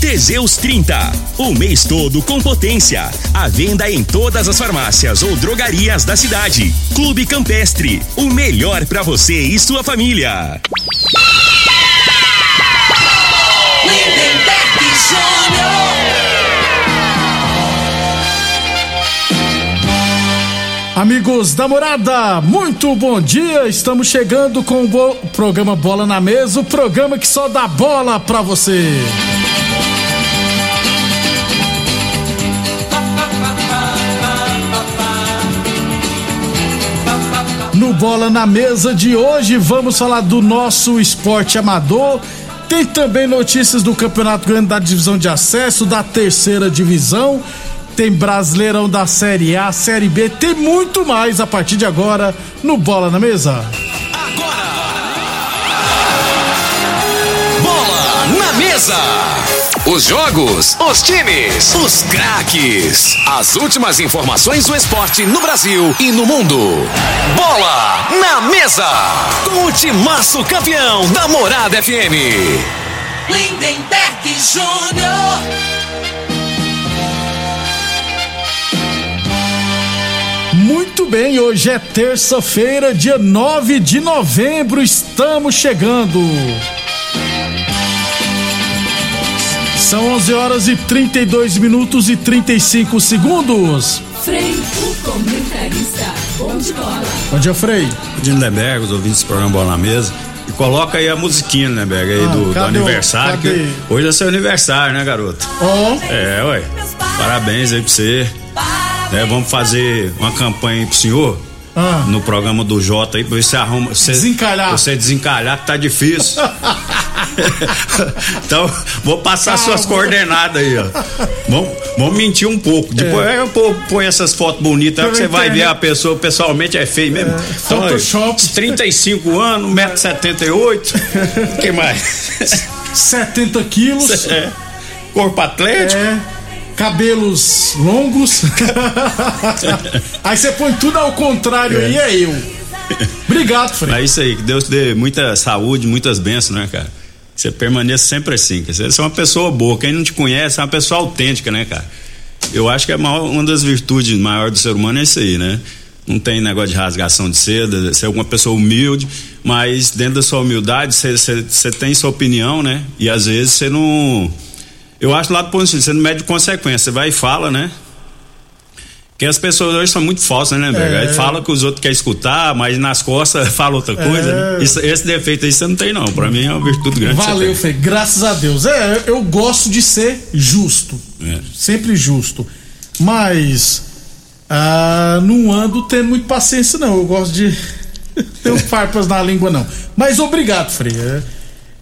Teseus 30, o mês todo com potência. A venda em todas as farmácias ou drogarias da cidade. Clube Campestre, o melhor para você e sua família. Amigos da morada, muito bom dia. Estamos chegando com o programa Bola na Mesa o programa que só dá bola pra você. Bola na Mesa de hoje, vamos falar do nosso esporte amador. Tem também notícias do Campeonato Grande da Divisão de Acesso, da terceira divisão. Tem Brasileirão da Série A, Série B, tem muito mais a partir de agora no Bola na Mesa. Bola na mesa. Os jogos, os times, os craques. As últimas informações do esporte no Brasil e no mundo. Bola na mesa. Com o timaço campeão da Morada FM. Lindenberg Júnior. Muito bem, hoje é terça-feira, dia 9 de novembro, estamos chegando. São 11 horas e 32 minutos e 35 segundos. Frei, o comentarista. Bom de bola. Bom dia, Frei. Lindenberg, os ouvintes do programa Bola na Mesa. E coloca aí a musiquinha, Lindenberg, aí Ah, do, do aniversário. cadê? que hoje é seu aniversário, né, garoto? Ó, É, ué. Parabéns aí pra você. É, vamos fazer uma campanha aí pro senhor. Ah. No programa do Jota aí, pra ver se arruma. Você, Desencalhar. Você desencalhar que tá difícil. então, vou passar Calma. suas coordenadas aí, ó. Vamos, vamos mentir um pouco. Depois É. eu pô- põe essas fotos bonitas, aí que você vai ver a pessoa pessoalmente é feio mesmo. Então, aí, Photoshop. 35 anos, 1,78m. O que mais? 70 quilos. É. Corpo atlético. É, cabelos longos. aí você põe tudo ao contrário aí, é eu. Obrigado, Frei. É isso aí, que Deus te dê muita saúde, muitas bênçãos, né, cara? Que Você permaneça sempre assim, que você é uma pessoa boa. Quem não te conhece é uma pessoa autêntica, né, cara? Eu acho que é maior- uma das virtudes maiores do ser humano é isso aí, né? Não tem negócio de rasgação de seda, ser uma pessoa humilde, mas dentro da sua humildade você tem sua opinião, né? E às vezes você não. Eu acho lá do ponto de vista, você não mede consequência, você vai e fala, né? Porque as pessoas hoje são muito falsas, né? É. Aí fala que os outros querem escutar, mas nas costas fala outra coisa. É. né? Isso- esse defeito aí você não tem, não. Pra mim é uma virtude grande. Valeu. Frei. Graças a Deus. É, eu gosto de ser justo. É. Sempre justo. Mas ah, não ando tendo muito paciência, não. Eu gosto de ter os farpas na língua, não. Mas obrigado, Frei.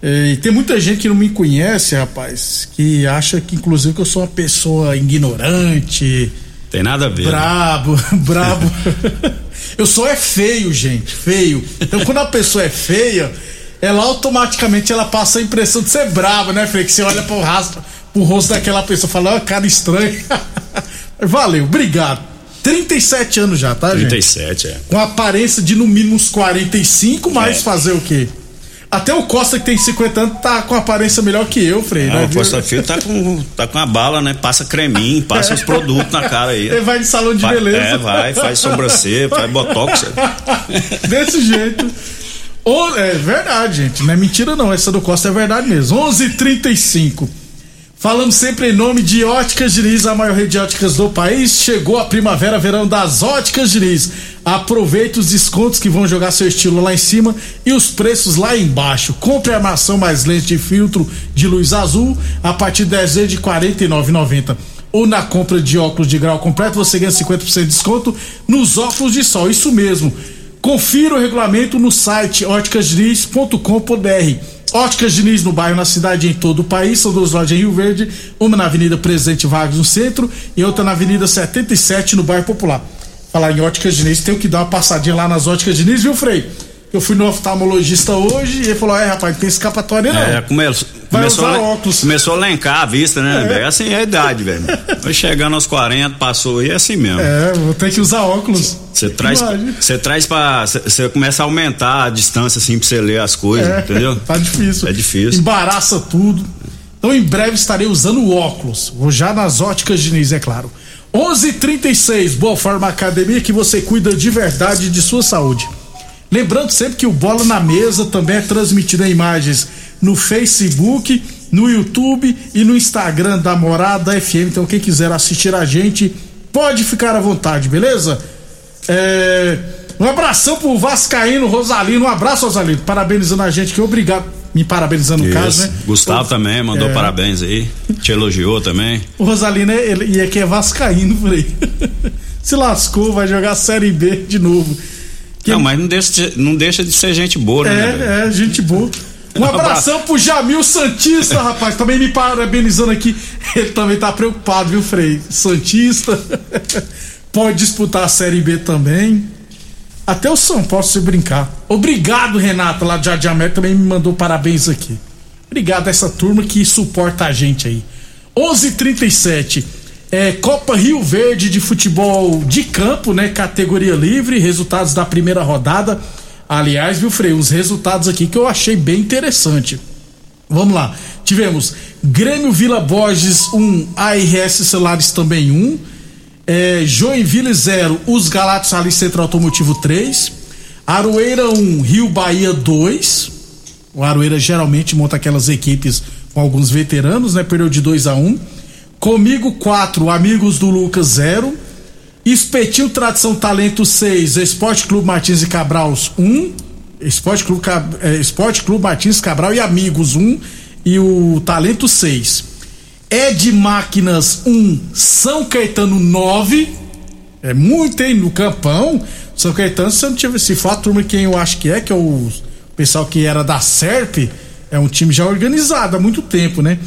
É, e tem muita gente que não me conhece, rapaz, que acha que, inclusive, que eu sou uma pessoa ignorante, Tem nada a ver. né? brabo, brabo. eu sou é feio, gente, feio. Então, quando a pessoa é feia, ela automaticamente ela passa a impressão de ser braba, né, Frei? Que você olha pro rosto, pro rosto daquela pessoa e fala, ó, cara estranho. Valeu, obrigado. 37 anos já, tá, gente? 37, é. Com aparência de no mínimo uns 45, mas É. fazer o quê? Até o Costa, que tem 50 anos, tá com aparência melhor que eu, Frei. Ah, né, o? Costa Filho tá com, tá com a bala, né? Passa creminho, passa os produtos na cara aí. Ele vai de salão de Vai- beleza. É, vai, faz sobrancelha, faz botox. Desse jeito. O- é verdade, gente. Não é mentira, não. Essa do Costa é verdade mesmo. 11:35 h 35 Falamos sempre em nome de Óticas Diniz, a maior rede de óticas do país. Chegou a primavera, verão das Óticas Diniz. Aproveite os descontos que vão jogar seu estilo lá em cima e os preços lá embaixo. Compre a armação mais lente de filtro de luz azul a partir de 10 vezes de R$ 49,90. Ou na compra de óculos de grau completo você ganha 50% de desconto nos óculos de sol. Isso mesmo. Confira o regulamento no site óticasdiniz.com.br. Óticas Diniz no bairro, na cidade e em todo o país. São duas lojas em Rio Verde, uma na Avenida Presidente Vargas no centro e outra na Avenida 77 no bairro Popular. Falar em óticas Diniz, tenho que dar uma passadinha lá nas óticas Diniz, viu, Frei? Eu fui no oftalmologista hoje e ele falou: é, rapaz, não tem escapatória não. É, come, Vai começou, usar óculos. começou a lencar a vista, né, É. velho? Assim é a idade, velho. Vai chegando aos 40, passou e é assim mesmo. É, vou ter que usar óculos. Você traz, você traz pra. Você começa a aumentar a distância, assim, pra você ler as coisas, É, entendeu? Tá difícil. É difícil. Embaraça tudo. Então em breve estarei usando óculos. Vou já nas óticas Diniz, é claro. 11:36 Boa Forma Academia que você cuida de verdade de sua saúde. Lembrando sempre que o Bola na Mesa também é transmitido em imagens no Facebook, no YouTube e no Instagram da Morada FM. Então quem quiser assistir a gente pode ficar à vontade, beleza? É, um abração pro Vascaíno Rosalino, um abraço Rosalino, parabenizando a gente, que obrigado, me parabenizando no Isso. caso, né? Gustavo O- também mandou é. parabéns aí. Te elogiou também. O Rosalino é, ele, e é que é Vascaíno, aí. Se lascou, vai jogar Série B de novo. Que- Não, mas não deixa, de- não deixa de ser gente boa, né? É, é, gente boa. Um abração pro Jamil Santista, rapaz. Também me parabenizando aqui. Ele também tá preocupado, viu, Frei? Santista. Pode disputar a Série B também. Até o São Paulo, se brincar. Obrigado, Renato, lá de Jardim América, também me mandou parabéns aqui. Obrigado a essa turma que suporta a gente aí. 11:37 é, Copa Rio Verde de futebol de campo, né? Categoria livre, resultados da primeira rodada. Aliás, viu, Frei, uns resultados aqui que eu achei bem interessante. Vamos lá. Tivemos Grêmio Vila Borges 1, ARS Celulares também 1. É, Joinville 0, Os Galatos Ali Centro Automotivo 3. Aroeira 1, Rio Bahia 2. O Aroeira geralmente monta aquelas equipes com alguns veteranos, né? Perdeu de 2 a 1 Comigo 4, Amigos do Lucas 0. Espetil Tradição Talento 6, Esporte Clube Martins e Cabral 1. Esporte Clube, eh, Esporte Clube Martins Cabral e Amigos 1. E o Talento 6. Ed Máquinas 1, São Caetano 9. É muito, hein? No campão. São Caetano, se eu não tiver. Se for a turma quem eu acho que é, que é o pessoal que era da SERP, é um time já organizado há muito tempo, né?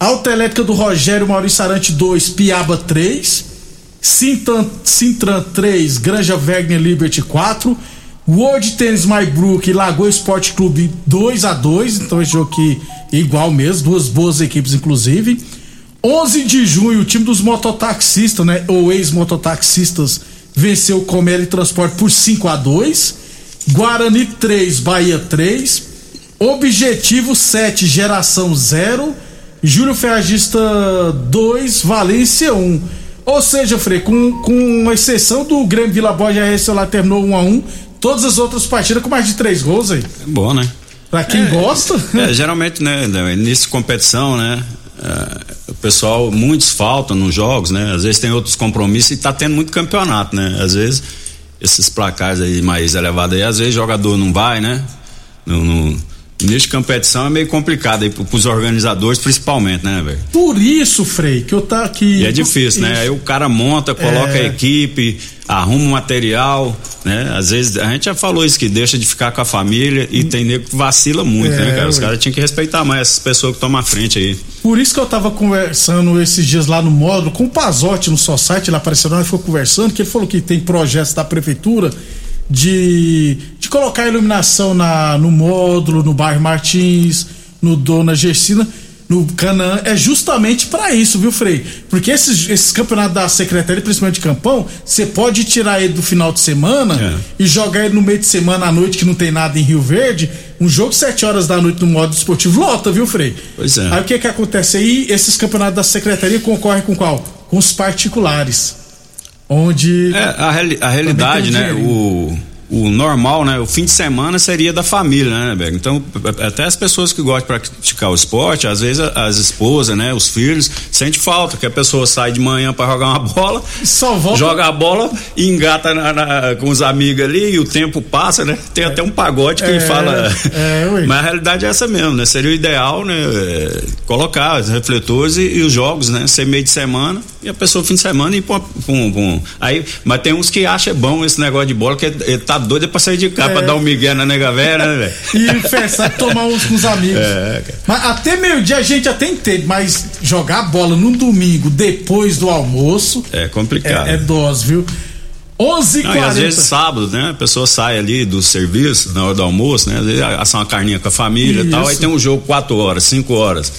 Autoelétrica do Rogério Maurício Arante 2, Piaba 3. Sintan, Sintran 3, Granja Wagner Liberty 4. World Tennis Maybrook e Lagoa Esporte Clube 2 a 2 Então esse jogo aqui é igual mesmo, duas boas equipes inclusive. 11 de junho, o time dos mototaxistas, né? Ou ex-mototaxistas, venceu o Comeli Transporte por 5 a 2 Guarani 3, Bahia 3. Objetivo 7, Geração 0. Júlio Ferragista 2, Valência 1. Ou seja, Frei, com, com exceção do Grêmio Vila Borges, a RS lá terminou 1 a 1 Todas as outras partidas com mais de três gols aí. É bom, né? Pra quem gosta. É, geralmente, né, início de competição, né? é, o pessoal, muitos faltam nos jogos, né? Às vezes tem outros compromissos e tá tendo muito campeonato, né? Às vezes, esses placares aí mais elevados aí, às vezes o jogador não vai, né? No, no de competição é meio complicado aí pro- pros organizadores, principalmente, né, velho? Por isso, Frei, que eu tá aqui. E é difícil, né? Aí o cara monta, coloca É. a equipe, arruma o material, né? Às vezes a gente já falou isso, que deixa de ficar com a família e tem nego que vacila muito, É, né, cara? Os caras tinham que respeitar mais essas pessoas que tomam a frente aí. Por isso que eu tava conversando esses dias lá no módulo com o Pazotti no só site, lá apareceu, nós ficou conversando, que ele falou que tem projetos da prefeitura de, de colocar iluminação na, no módulo, no bairro Martins, no Dona Gersina, no Canaã, é justamente para isso, viu, Frei? Porque esses, esses campeonatos da Secretaria, principalmente de Campão, você pode tirar ele do final de semana É. e jogar ele no meio de semana à noite, que não tem nada em Rio Verde, um jogo 7 horas da noite no modo esportivo lota, viu, Frei? Pois é. Aí o que que acontece aí? Esses campeonatos da secretaria concorrem com qual? Com os particulares. Onde. É, a, reali- a realidade, né? O, o normal, né? O fim de semana seria da família, né, Beco? Então, até as pessoas que gostam de praticar o esporte, às vezes as esposas, né? Os filhos, sente falta, que a pessoa sai de manhã para jogar uma bola, Só volta. joga a bola e engata na- na- com os amigos ali e o tempo passa, né? Tem até um pagode que É, fala. é. Mas a realidade é essa mesmo, né? Seria o ideal, né? colocar os refletores e, e os jogos, né? Ser meio de semana e a pessoa fim de semana e pum, pum. Aí, mas tem uns que acham bom esse negócio de bola, que ele tá doido é pra sair de casa, É. pra dar um migué na nega velha, né, velho? E festa, tomar uns com os amigos. É, cara. Mas até meio-dia a gente até entende, mas jogar bola no domingo depois do almoço É complicado. é, é dose, viu? 11 Não, e às vezes sábado, né? A pessoa sai ali do serviço, na hora do almoço, né? Às vezes assa uma carninha com a família e tal, aí Isso. tem um jogo 4 horas, 5 horas,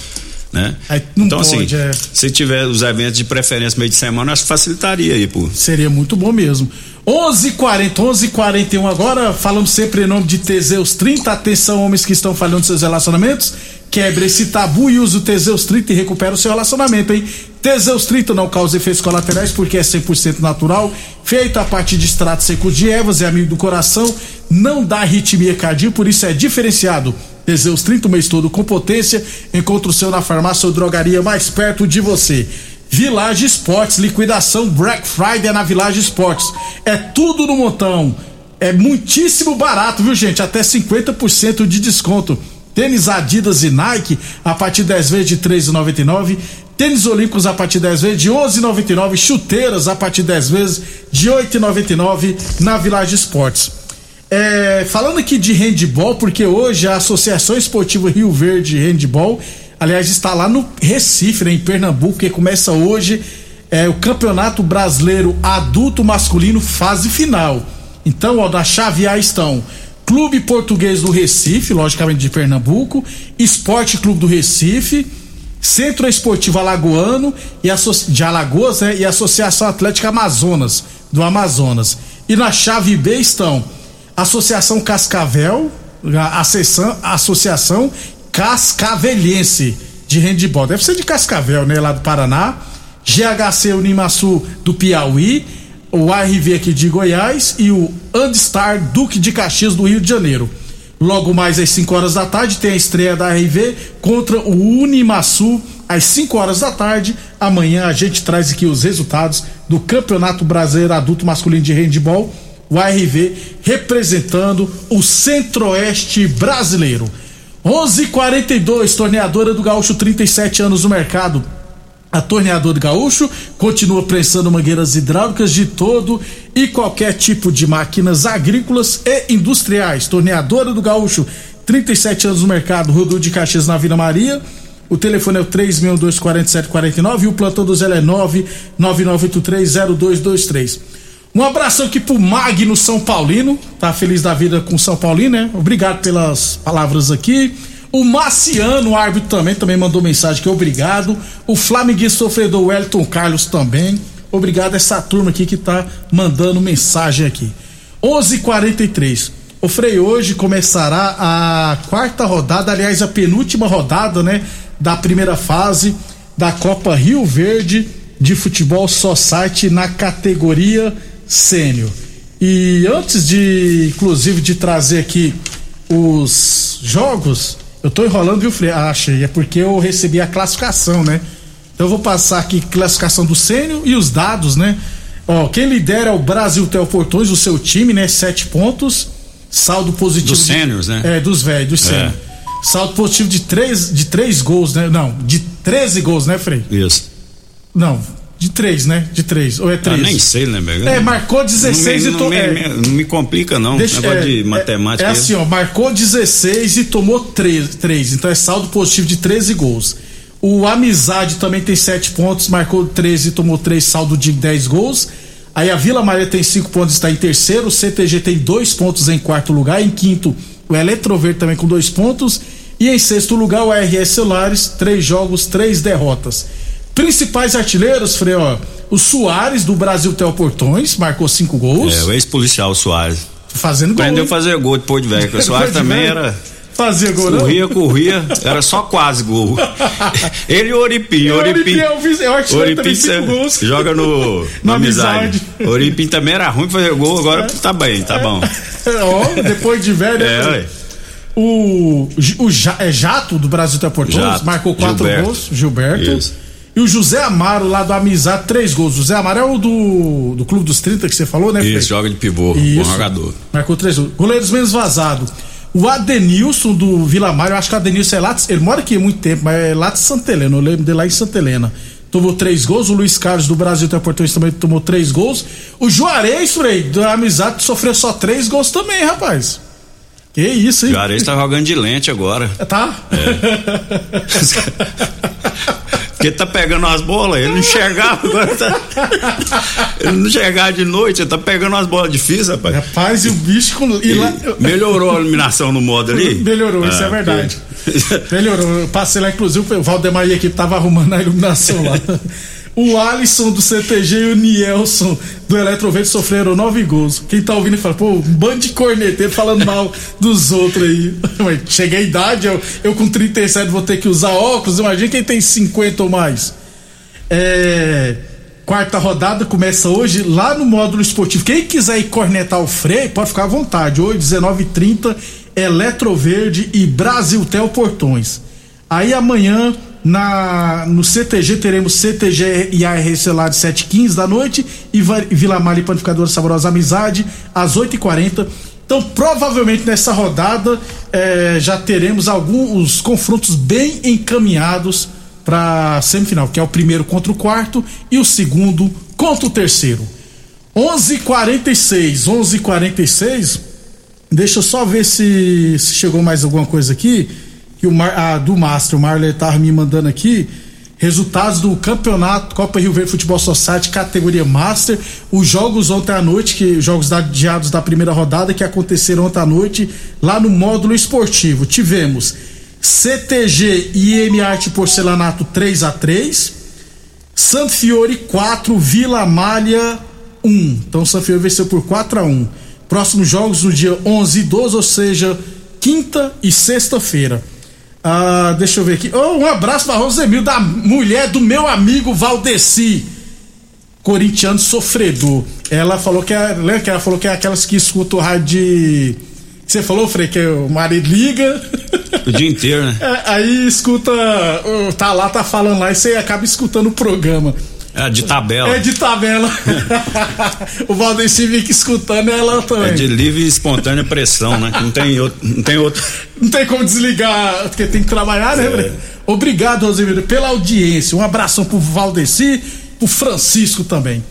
né? Aí então, pode, assim, é. se tiver os eventos de preferência meio de semana, acho que facilitaria aí, pô. Seria muito bom mesmo. 11:40, 11:41 agora, falamos sempre em nome de Teseus 30. Atenção, homens que estão falhando seus relacionamentos. Quebre esse tabu e use o Teseus 30 e recupera o seu relacionamento, hein? Teseus 30 não causa efeitos colaterais porque é 100% natural, feito a partir de extrato seco de ervas, é amigo do coração, não dá arritmia cardíaca, por isso é diferenciado. Teseus 30 o mês todo com potência. Encontre o seu na farmácia ou drogaria mais perto de você. Village Esportes, liquidação Black Friday na Village Esportes. É tudo no montão. É muitíssimo barato, viu, gente? Até 50% de desconto. Tênis Adidas e Nike a partir de 10 vezes de R$ 3,99. Tênis Olímpicos a partir de 10 vezes de R$ 11,99. Chuteiras a partir de 10 vezes de R$ 8,99 na Village Esportes. É, falando aqui de handball, porque hoje a Associação Esportiva Rio Verde Handball, aliás, está lá no Recife, né, em Pernambuco, que começa hoje é, o Campeonato Brasileiro Adulto Masculino fase final. Então, ó, na chave A estão Clube Português do Recife, logicamente de Pernambuco, Esporte Clube do Recife, Centro Esportivo Alagoano e de Alagoas, né, e Associação Atlética Amazonas, do Amazonas. E na chave B estão Associação Cascavel, Associação, Cascavelense de Handball. Deve ser de Cascavel, né, lá do Paraná. GHC Unimaçu do Piauí, o ARV aqui de Goiás e o Andstar Duque de Caxias do Rio de Janeiro. Logo mais às 5 horas da tarde tem a estreia da RV contra o Unimaçu às 5 horas da tarde. Amanhã a gente traz aqui os resultados do Campeonato Brasileiro Adulto Masculino de Handball, o ARV representando o Centro-Oeste brasileiro. 11:42 torneadora do Gaúcho 37 anos no mercado. A Torneadora do Gaúcho continua prensando mangueiras hidráulicas de todo e qualquer tipo de máquinas agrícolas e industriais. Torneadora do Gaúcho, 37 anos no mercado, Rodul de Caxias na Vila Maria. O telefone é o 3624749 e o plantão do Zé é 999830223. Um abraço aqui pro Magno São Paulino, tá feliz da vida com São Paulino, né? Obrigado pelas palavras aqui. O Marciano, o árbitro também, também mandou mensagem aqui, obrigado. O Flamenguista sofredor Wellington Carlos também. Obrigado a essa turma aqui que tá mandando mensagem aqui. 11:43. O Frei hoje começará a quarta rodada, aliás, a penúltima rodada, né, da primeira fase da Copa Rio Verde de Futebol Society na categoria sênior. E antes de, inclusive, de trazer aqui os jogos, eu tô enrolando, viu, Frei? Ah, achei, é porque eu recebi a classificação, né? Então eu vou passar aqui classificação do sênior e os dados, né? Ó, quem lidera é o Brasil Teoportões, o seu time, né? Sete pontos. Saldo positivo. Dos sêniors, né? É, dos velhos, dos sênior. Saldo positivo de três, de três gols, né? Não, de 13 gols, né, Frei? Isso. Não, de três, né? De três. Ou é Eu três? nem sei, né, velho? É, marcou 16 não e me, to- não, me, é. não me complica, não. Deixa- Negócio é, de é- matemática. É, assim, ó, marcou 16 e tomou 3, três, Então é saldo positivo de 13 gols. O Amizade também tem 7 pontos, marcou 13 e tomou 3, saldo de 10 gols. Aí a Vila Maria tem 5 pontos, está em terceiro. O CTG tem 2 pontos em quarto lugar. Em quinto, o Eletroverde também com 2 pontos. E em sexto lugar, o RS Celulares, 3 jogos, 3 derrotas. Principais artilheiros, Frei, ó. O Soares, do Brasil Teoportões, marcou 5 gols. É, o ex-policial Soares. Fazendo gol. Aprendeu a fazer gol depois de velho. O Soares também velho. era. Fazia gol, não? Corria, corria, era só quase gol. Ele e o Oripim. O Oripim, é o é o artilheiro, Oripim cinco joga no, Na amizade. amizade. Oripim também era ruim fazer gol, agora tá bem, tá bom. Ó, depois de velho. É, né? O, o é Jato do Brasil Teoportões Jato, marcou quatro Gilberto. gols. Gilberto. Isso. E o José Amaro, lá do Amizade, três gols. O José Amaro é o do, do Clube dos 30 que você falou, né? Isso, joga de pivô, bom Isso. jogador. Marcou três gols. Goleiros menos vazado. O Adenilson do Vila Mário, eu acho que o Adenilson é lá. de- Ele mora aqui há muito tempo, mas é lá de Santa Helena. Eu lembro dele lá em Santa Helena. Tomou três gols. O Luiz Carlos do Brasil Teoportões também tomou três gols. O Juarez, Frei, da Amizade, sofreu só três gols também, rapaz. Que isso, hein? O Juarez tá jogando de lente agora. Tá? Porque tá pegando as bolas, ele não enxergava agora tá. Ele não enxergava de noite, ele tá pegando as bolas difíceis, rapaz. Rapaz, e o bicho com. E lá, Melhorou a iluminação no modo ali? Melhorou, isso é verdade. Melhorou. Eu passei lá, inclusive, o Valdemar e a equipe tava arrumando a iluminação lá. O Alisson do CTG e o Nielson do Eletroverde sofreram nove gols. Quem tá ouvindo fala, pô, um bando de corneteiro falando mal dos outros aí. Cheguei a idade, eu, eu com 37 vou ter que usar óculos. Imagina quem tem 50 ou mais. É, quarta rodada começa hoje lá no módulo esportivo. Quem quiser ir cornetar o freio, pode ficar à vontade. Hoje, 19h30, Eletroverde e Brasiltel Portões. Aí amanhã na, no CTG teremos CTG e ARC lá de 7h15 da noite e Vila Mari Panificadora Saborosa Amizade às 8h40. Então, provavelmente nessa rodada eh, já teremos alguns confrontos bem encaminhados para semifinal, que é o primeiro contra o quarto e o segundo contra o terceiro. 11:46, 11:46. Deixa eu só ver se, se chegou mais alguma coisa aqui. Que o Mar, ah, do Master, o Marley tava me mandando aqui. Resultados do campeonato Copa Rio Verde Futebol Society, categoria Master. Os jogos ontem à noite, que jogos adiados da primeira rodada, que aconteceram ontem à noite, lá no módulo esportivo. Tivemos CTG e IM Arte Porcelanato 3 a 3 Santo Fiore 4, Vila Malha 1. Então Santo Fiore venceu por 4 a 1. Próximos jogos no dia 11 e 12, ou seja, quinta e sexta-feira. Ah, deixa eu ver aqui. Oh, um abraço para Rosemil, da mulher do meu amigo Valdeci. Corintiano sofredor. Ela falou que é, lembra que ela falou que é aquelas que escutam o rádio de você falou, Frei, que o marido liga. O dia inteiro, né? É, aí escuta, tá lá, tá falando lá, e você acaba escutando o programa. É de tabela. É de tabela. o Valdeci fica escutando ela também. É de livre e espontânea pressão, né? Não tem outro. Não tem outro. Não tem como desligar, porque tem que trabalhar, né, Bre? Obrigado, Rosemiro, pela audiência. Um abração pro Valdeci, pro Francisco também.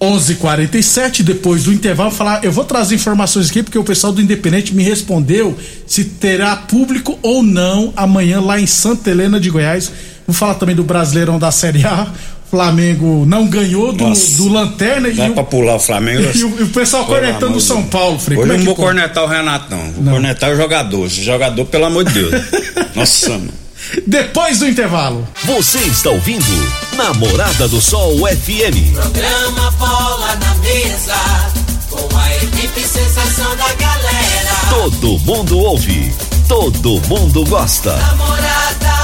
11:47 depois do intervalo falar, eu vou trazer informações aqui porque o pessoal do Independente me respondeu se terá público ou não amanhã lá em Santa Helena de Goiás. Vou falar também do Brasileirão da Série A. Flamengo não ganhou do, Nossa. do Lanterna e Dá o, pra pular o Flamengo. e o, e o pessoal cornetando o São. Paulo, Frei. Hoje é não vou cornetar o Renato, não. Vou Não. cornetar o jogador. Esse jogador, pelo amor de Deus. Nossa, mano. Depois do intervalo. Você está ouvindo Namorada do Sol FM. Programa Bola na Mesa, com a equipe sensação da galera. Todo mundo ouve, todo mundo gosta. Namorada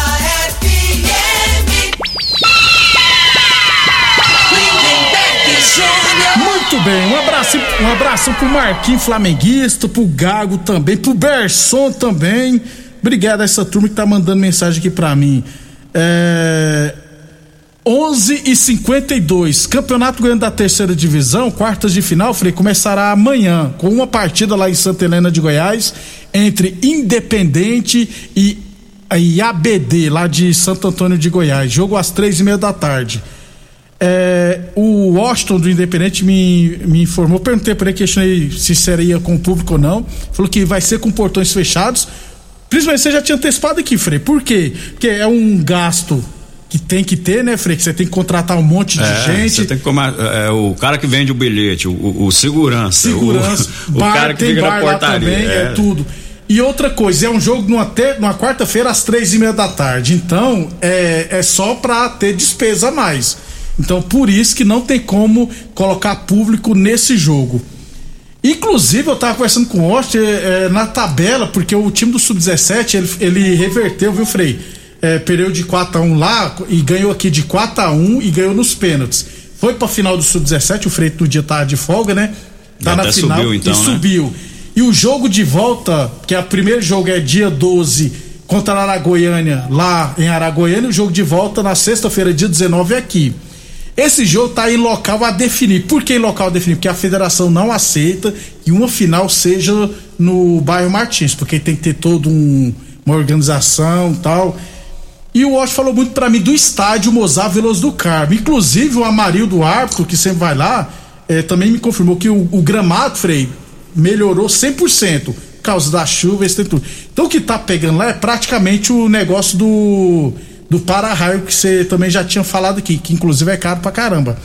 Muito bem, um abraço, um abraço pro Marquinhos Flamenguista, pro Gago também, pro Berson também. Obrigado a essa turma que tá mandando mensagem aqui pra mim. É... 11 e 52 Campeonato Goiano da Terceira Divisão, quartas de final, Frei, começará amanhã com uma partida lá em Santa Helena de Goiás entre Independente e, e ABD, lá de Santo Antônio de Goiás. Jogo às três e meia da tarde. É, o Washington do Independente me, me informou, perguntei para ele, questionei se seria com o público ou não. Falou que vai ser com portões fechados. Principalmente você já tinha antecipado aqui, Frei. Por quê? Porque é um gasto que tem que ter, né, Frei? Que você tem que contratar um monte de É, gente. Você tem que comer, é, o cara que vende o bilhete, o, o- o segurança, Segurança, o, o bar, cara que tem fica na bar lá portaria. também, é. tudo. E outra coisa, é um jogo numa, te- numa quarta-feira às três e meia da tarde. Então, é, é só pra ter despesa a mais. Então, por isso que não tem como colocar público nesse jogo. Inclusive, eu tava conversando com o Austin é, é, na tabela, porque o time do Sub-17 ele, ele reverteu, viu, Frei? É, perdeu de 4x1 lá e ganhou aqui de 4x1 e ganhou nos pênaltis. Foi pra final do Sub-17, o Frei no dia tava de folga, né? Tá E na final subiu, então, e né? subiu. E o jogo de volta, que é o primeiro jogo é dia 12 contra a Aragoiânia, lá em Aragoiânia, e o jogo de volta na sexta-feira, dia 19, é aqui. Esse jogo tá em local a definir. Por que em local a definir? Porque a federação não aceita que uma final seja no bairro Martins, porque tem que ter toda um, uma organização tal. E o Osh falou muito pra mim do estádio Mozart Veloso do Carmo. Inclusive o Amarildo árbitro, que sempre vai lá, eh, também me confirmou que o, o gramado, Frei, melhorou 100%. Por causa da chuva, esse tudo. Então o que tá pegando lá é praticamente o negócio do do para-raio que você também já tinha falado aqui, que inclusive é caro pra caramba.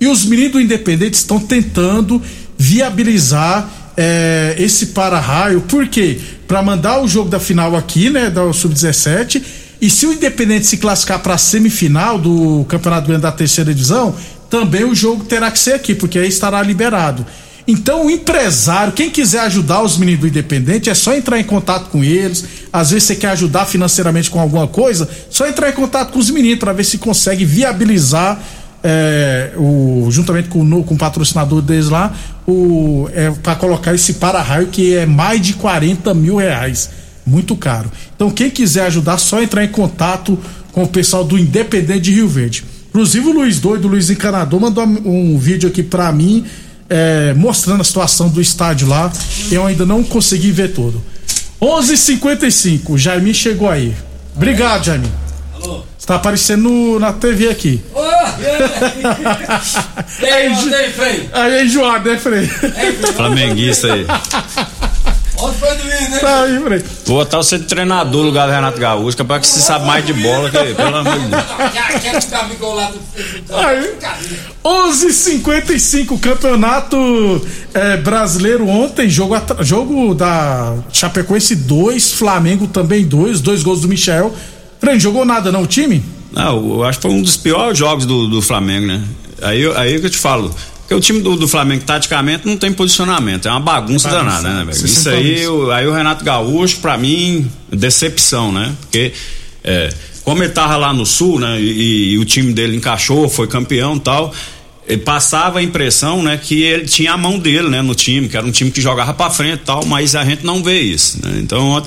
E os meninos do Independente estão tentando viabilizar é, esse para-raio, por quê? Para mandar o jogo da final aqui, né, da Sub-17, e se o Independente se classificar para a semifinal do Campeonato Goiano da terceira divisão, também o jogo terá que ser aqui, porque aí estará liberado. Então, o empresário, quem quiser ajudar os meninos do Independente, é só entrar em contato com eles. Às vezes você quer ajudar financeiramente com alguma coisa, só entrar em contato com os meninos para ver se consegue viabilizar, é, o, juntamente com, com o patrocinador deles lá, o, é, para colocar esse para-raio que é mais de 40 mil reais. Muito caro. Então, quem quiser ajudar, só entrar em contato com o pessoal do Independente de Rio Verde. Inclusive, o Luiz Doido, o Luiz Encanador, mandou um vídeo aqui para mim é, mostrando a situação do estádio lá. Eu ainda não consegui ver tudo. 11:55. O Jaimin chegou aí. Obrigado, Jaimin. Alô? Você tá aparecendo no- na TV aqui. Ô, e aí, ontem, Frei? Aí é enjoado, né, Frei? Flamenguista aí. Onde foi né? Tá Frei. Vou botar você de treinador no lugar do Renato Gaúcho, que é pra que você sabe mais de bola que, pelo amor de Deus. Já quer ficar ficou lá do. Aí. 11:55 campeonato é, brasileiro ontem jogo jogo da Chapecoense 2 Flamengo também 2 dois gols do Michel Frei, não jogou nada não o time Não, eu acho que foi um dos piores jogos do, do Flamengo, né? Aí, eu- aí que eu te falo. Porque o time do, do Flamengo, taticamente, não tem posicionamento. É uma bagunça, Bagunça, danada, né, velho? Isso aí, isso. o- aí o Renato Gaúcho, pra mim, decepção, né? Porque. é, como ele tava lá no sul, né? E, e o time dele encaixou, foi campeão e tal. Ele passava a impressão, né, que ele tinha a mão dele, né, no time, que era um time que jogava pra frente e tal, mas a gente não vê isso, né? Então,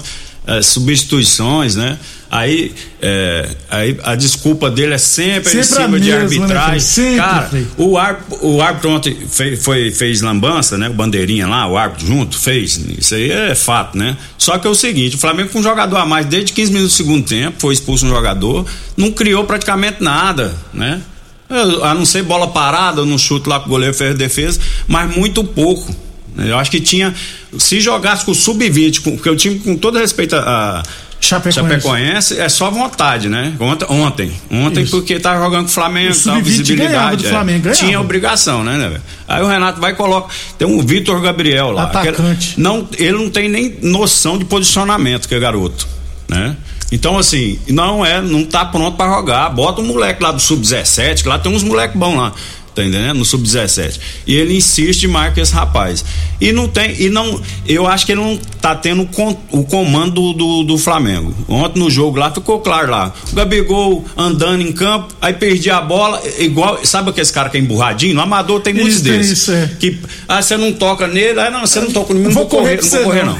é, substituições, né? Aí, é, aí a desculpa dele é sempre, em Sempre a cima de mesma, né, Frei? arbitragem. Sempre, Cara, o árbitro, o árbitro ontem fez, foi, fez lambança, né? O bandeirinha lá, o árbitro junto, fez. Isso aí é fato, né? Só que é o seguinte: o Flamengo com um jogador a mais desde 15 minutos do segundo tempo, foi expulso um jogador, não criou praticamente nada, né? A não ser bola parada, no chute lá que o goleiro fez defesa, mas muito pouco. né? Eu acho que tinha. Se jogasse com o sub-20, com- porque o time, com todo respeito a. a Chapecoense. Chapecoense é só vontade, né? Ontem, ontem, Isso. porque tava jogando com o Flamengo, O tal, sub-20 ganhava visibilidade. do é. Flamengo, ganhava. Tinha obrigação, né, né? Aí o Renato vai e coloca. Tem um Vitor Gabriel lá. Atacante. que não, ele não tem nem noção de posicionamento, que é garoto, né? Então, assim, não é, não tá pronto pra jogar. Bota um moleque lá do Sub-17, que lá tem uns moleques bons lá. Tá entendendo? No Sub-17. E ele insiste e marca esse rapaz. E não tem. E não. Eu acho que ele não tá tendo o comando do, do Flamengo. Ontem no jogo lá ficou claro lá. O Gabigol andando em campo, aí perdi a bola, igual. Sabe aquele cara que é emburradinho? No Amador tem muitos Isso, desses. é. Que. Ah, você não toca nele, ah, não, você não toca mim, não Vou vou correr, não vou você, correr, não.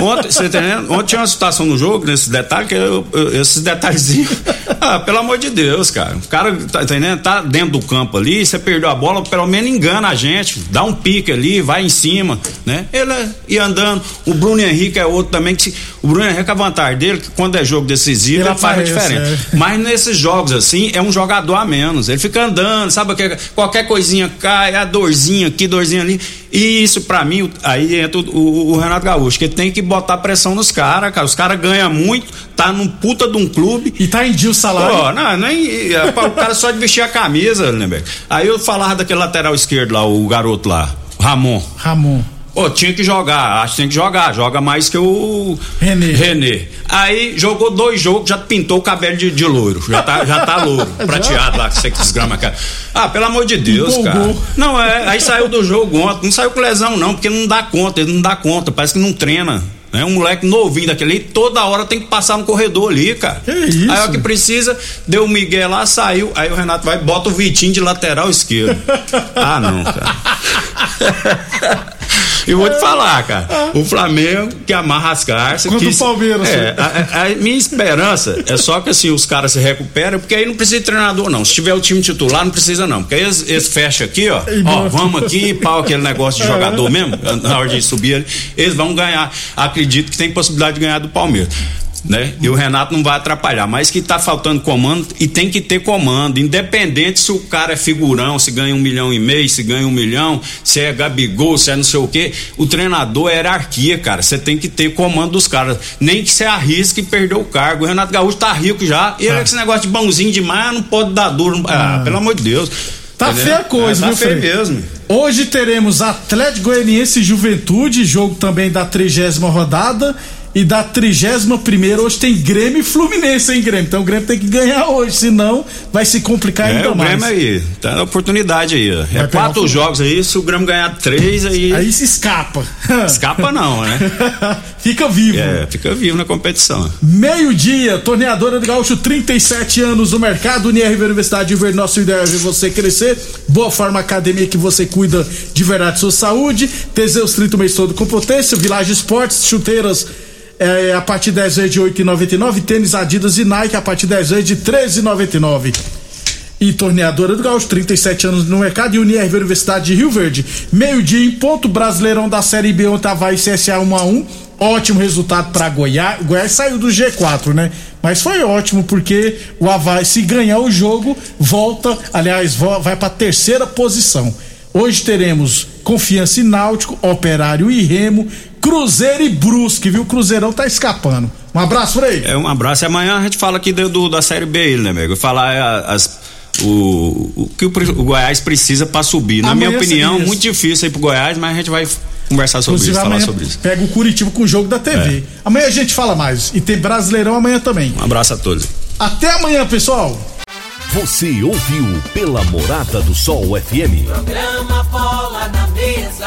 não. Ontem, você tá entendendo? Ontem tinha uma situação no jogo, nesses detalhes, que eu- eu- esses detalhezinhos. Ah, pelo amor de Deus, cara. O cara, tá entendendo? Tá dentro do campo ali, você perdeu a bola, pelo menos engana a gente. Dá um pique ali, vai em cima, né? Ele é- ia andando. O Bruno Henrique é outro também que. o Bruno Henrique, a vantagem dele, que quando é jogo decisivo, Ele ele, faz diferença. é. Mas nesses jogos assim, é um jogador a menos. Ele fica andando, sabe? que Qualquer coisinha cai, a dorzinha aqui, dorzinha ali. E isso, pra mim, aí entra o, o- o Renato Gaúcho, que tem que botar pressão nos caras, cara. Os caras ganham muito, tá num puta de um clube. e tá em dia o salário Pô, não, nem. é, o cara só de vestir a camisa, Lindenberg. Aí eu falava daquele lateral esquerdo lá, o garoto lá, o Ramon. Ramon Pô, tinha que jogar, acho que tem que jogar, joga mais que o René. René. Aí jogou dois jogos, já pintou o cabelo de, de loiro, já tá, já tá louro, prateado lá, que você desgrama, cara. Ah, pelo amor de Deus, Empolgou. cara. Não, é, aí saiu do jogo ontem, não saiu com lesão não, porque não dá conta, ele não dá conta, parece que não treina. É um moleque novinho daquele ali, toda hora tem que passar no corredor ali, cara. Que isso? Aí o que precisa, deu o Miguel lá, saiu, aí o Renato vai bota o Vitinho de lateral esquerdo. Ah, não, cara. E vou te falar, cara. O Flamengo que amarra as carças. Que- o Palmeiras, É, a, a- minha esperança é só que assim os caras se recuperam, porque aí não precisa de treinador, não. Se tiver o time titular, não precisa, não. Porque aí eles, eles fecham aqui, ó. E Ó, vamos aqui, pau, aquele negócio de jogador mesmo, na hora de subir ali, eles vão ganhar. Acredito que tem possibilidade de ganhar do Palmeiras. Né? E o Renato não vai atrapalhar, mas que tá faltando comando e tem que ter comando, independente se o cara é figurão, se ganha um milhão e meio, se ganha um milhão, se é Gabigol, se é não sei o quê. O treinador é hierarquia, cara. Você tem que ter comando dos caras. Nem que você arrisque perder o cargo. O Renato Gaúcho tá rico já. E ele Tá. com esse negócio de bonzinho demais, não pode dar duro. Ah, pelo amor de Deus. Tá Entendeu? feia a coisa, é, tá viu, feio mesmo. Hoje teremos Atlético Goianiense e Juventude, jogo também da trigésima rodada. E da trigésima primeira, hoje tem Grêmio e Fluminense, hein, Grêmio? Então o Grêmio tem que ganhar hoje, senão vai se complicar É, ainda o mais. Grêmio aí, tá na oportunidade aí. ó. É quatro o- jogos aí, se o Grêmio ganhar três, aí, Aí se escapa. escapa não, né? Fica vivo. É, fica vivo na competição. Meio-dia, torneadora do Gaúcho, 37 anos no mercado. UNIRV Universidade de nosso ideal é ver você crescer. Boa Forma Academia que você cuida de verdade sua saúde. Teseus 30 o mês todo com potência. Village Esportes, chuteiras é, a partir de 10 vezes de 8,99. Tênis Adidas e Nike a partir de 10 vezes de 13,99. E torneadora do Gaúcho, 37 anos no mercado. E UNIRV Universidade de Rio Verde. Meio-dia em ponto. Brasileirão da Série B, ontem Havaí CSA 1 a 1 Ótimo resultado para Goiás. Goiás saiu do G4, né? Mas foi ótimo porque o Havaí, se ganhar o jogo, volta, aliás, vai para terceira posição. Hoje teremos Confiança e Náutico, Operário e Remo, Cruzeiro e Brusque, viu? O Cruzeirão tá escapando. Um abraço, Frei. É um abraço. E amanhã a gente fala aqui do, do- da Série B, aí, né, amigo? Falar é, as, o, o que o, o Goiás precisa para subir. Na Amanhã minha opinião, isso. muito difícil aí pro Goiás, mas a gente vai conversar sobre Inclusive, isso, falar sobre isso. pega o Curitiba com o jogo da TV. Amanhã a gente fala mais. E tem Brasileirão amanhã também. Um abraço a todos. Até amanhã, pessoal. Você ouviu pela Morada do Sol FM. Programa Bola na Mesa,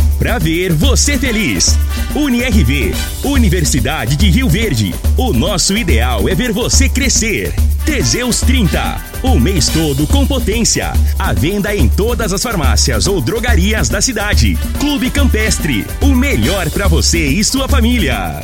pra ver você feliz. UniRV, Universidade de Rio Verde, o nosso ideal é ver você crescer. Teseus 30, o mês todo com potência. A venda em todas as farmácias ou drogarias da cidade. Clube Campestre, o melhor pra você e sua família.